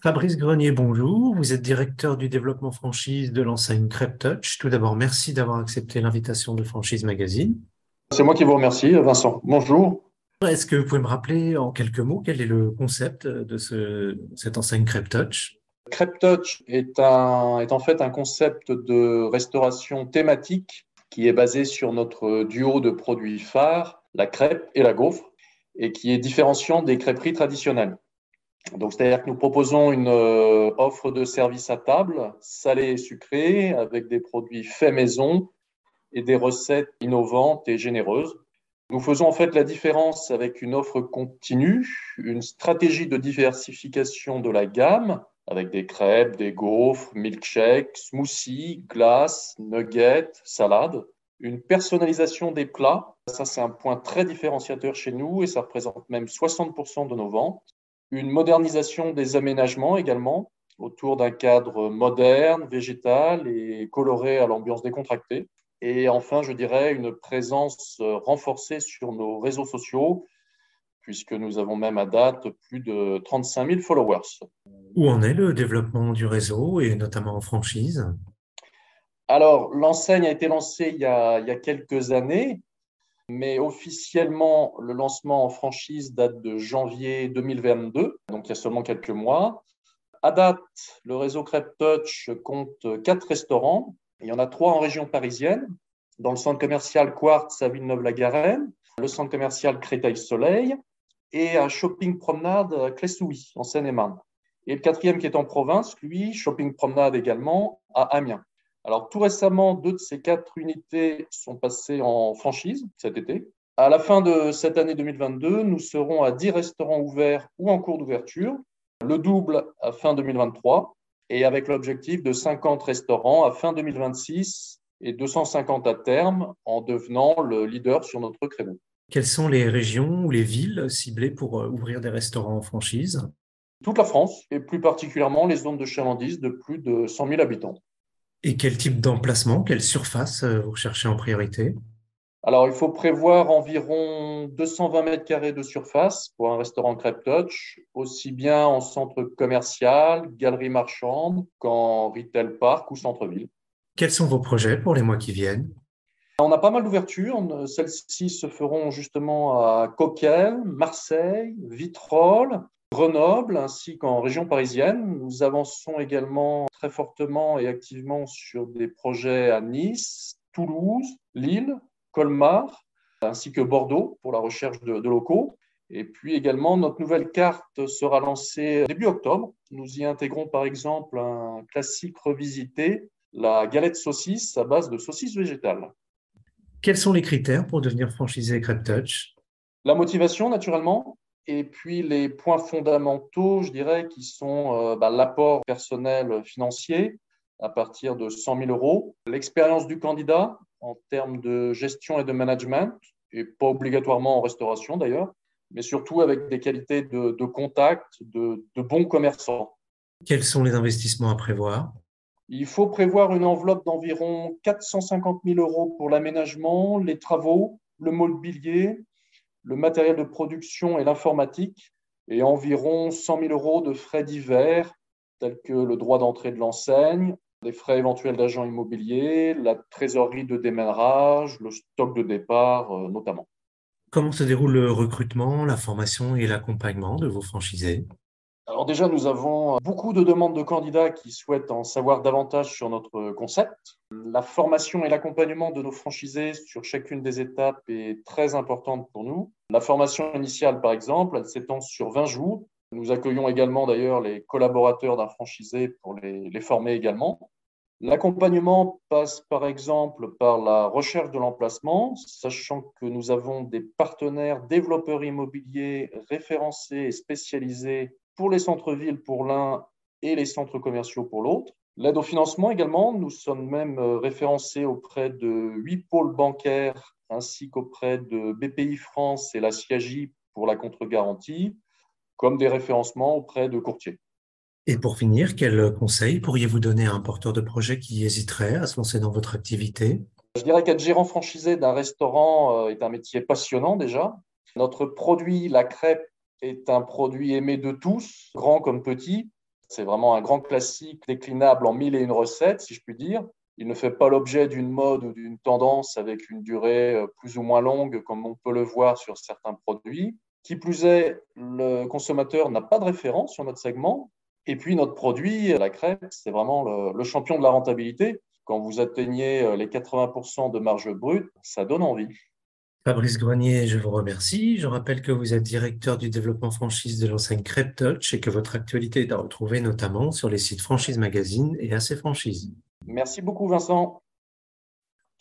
Fabrice Grenier, bonjour. Vous êtes directeur du développement franchise de l'enseigne Crêpe Touch. Tout d'abord, merci d'avoir accepté l'invitation de Franchise Magazine. C'est moi qui vous remercie, Vincent. Bonjour. Est-ce que vous pouvez me rappeler en quelques mots quel est le concept de ce, cette enseigne Crêpe Touch? Crêpe Touch est, un, est en fait un concept de restauration thématique qui est basé sur notre duo de produits phares, la crêpe et la gaufre, et qui est différenciant des crêperies traditionnelles. Donc, c'est-à-dire que nous proposons une euh, offre de service à table, salée et sucrée, avec des produits faits maison et des recettes innovantes et généreuses. Nous faisons en fait la différence avec une offre continue, une stratégie de diversification de la gamme, avec des crêpes, des gaufres, milkshakes, smoothies, glaces, nuggets, salades. Une personnalisation des plats, ça c'est un point très différenciateur chez nous et ça représente même 60% de nos ventes. Une modernisation des aménagements également, autour d'un cadre moderne, végétal et coloré à l'ambiance décontractée. Et enfin, je dirais une présence renforcée sur nos réseaux sociaux, puisque nous avons même à date plus de 35 000 followers. Où en est le développement du réseau et notamment en franchise? Alors, l'enseigne a été lancée il y a, il y a quelques années, mais officiellement, le lancement en franchise date de janvier 2022, donc il y a seulement quelques mois. À date, le réseau Crêpe Touch compte quatre restaurants. Il y en a trois en région parisienne, dans le centre commercial Quartz à Villeneuve-la-Garenne, le centre commercial Créteil-Soleil et un shopping promenade à Clessouilly, en Seine-et-Marne. Et le quatrième qui est en province, lui, shopping promenade également, à Amiens. Alors tout récemment, deux de ces quatre unités sont passées en franchise cet été. À la fin de cette année 2022, nous serons à 10 restaurants ouverts ou en cours d'ouverture, le double à fin 2023 et avec l'objectif de 50 restaurants à fin 2026 et 250 à terme en devenant le leader sur notre créneau. Quelles sont les régions ou les villes ciblées pour euh, ouvrir des restaurants en franchise? Toute la France, et plus particulièrement les zones de chalandise de plus de 100 000 habitants. Et quel type d'emplacement, quelle surface euh, vous recherchez en priorité? Alors, il faut prévoir environ 220 mètres carrés de surface pour un restaurant Crêpe Touch, aussi bien en centre commercial, galerie marchande, qu'en retail park ou centre-ville. Quels sont vos projets pour les mois qui viennent? On a pas mal d'ouvertures. Celles-ci se feront justement à Coquel, Marseille, Vitrolles, Grenoble, ainsi qu'en région parisienne. Nous avançons également très fortement et activement sur des projets à Nice, Toulouse, Lille, Colmar, ainsi que Bordeaux pour la recherche de, de locaux. Et puis également, notre nouvelle carte sera lancée début octobre. Nous y intégrons par exemple un classique revisité, la galette saucisse à base de saucisse végétale. Quels sont les critères pour devenir franchisé Crêpe Touch? La motivation, naturellement, et puis les points fondamentaux, je dirais, qui sont euh, bah, l'apport personnel financier à partir de 100 000 euros, l'expérience du candidat en termes de gestion et de management, et pas obligatoirement en restauration d'ailleurs, mais surtout avec des qualités de, contact, de bons commerçants. Quels sont les investissements à prévoir? Il faut prévoir une enveloppe d'environ 450 000 euros pour l'aménagement, les travaux, le mobilier, le matériel de production et l'informatique, et environ 100 000 euros de frais divers, tels que le droit d'entrée de l'enseigne, les frais éventuels d'agents immobiliers, la trésorerie de démarrage, le stock de départ euh, notamment. Comment se déroule le recrutement, la formation et l'accompagnement de vos franchisés? Alors déjà, nous avons beaucoup de demandes de candidats qui souhaitent en savoir davantage sur notre concept. La formation et l'accompagnement de nos franchisés sur chacune des étapes est très importante pour nous. La formation initiale, par exemple, elle s'étend sur 20 jours. Nous accueillons également d'ailleurs les collaborateurs d'un franchisé pour les, les former également. L'accompagnement passe par exemple par la recherche de l'emplacement, sachant que nous avons des partenaires développeurs immobiliers référencés et spécialisés pour les centres-villes pour l'un et les centres commerciaux pour l'autre. L'aide au financement également, nous sommes même euh, référencés auprès de huit pôles bancaires ainsi qu'auprès de BPI France et la CIAGI pour la contre-garantie, comme des référencements auprès de courtiers. Et pour finir, quel conseil pourriez-vous donner à un porteur de projet qui hésiterait à se lancer dans votre activité? Je dirais qu'être gérant franchisé d'un restaurant euh, est un métier passionnant déjà. Notre produit, la crêpe, est un produit aimé de tous, grand comme petit. C'est vraiment un grand classique déclinable en mille et une recettes, si je puis dire. Il ne fait pas l'objet d'une mode ou d'une tendance avec une durée euh, plus ou moins longue, comme on peut le voir sur certains produits. Qui plus est, le consommateur n'a pas de référence sur notre segment. Et puis, notre produit, la crêpe, c'est vraiment le, champion de la rentabilité. Quand vous atteignez euh, les 80% de marge brute, ça donne envie. Fabrice Grenier, je vous remercie. Je rappelle que vous êtes directeur du développement franchise de l'enseigne Crêpe Touch et que votre actualité est à retrouver notamment sur les sites Franchise Magazine et AC Franchise. Merci beaucoup Vincent.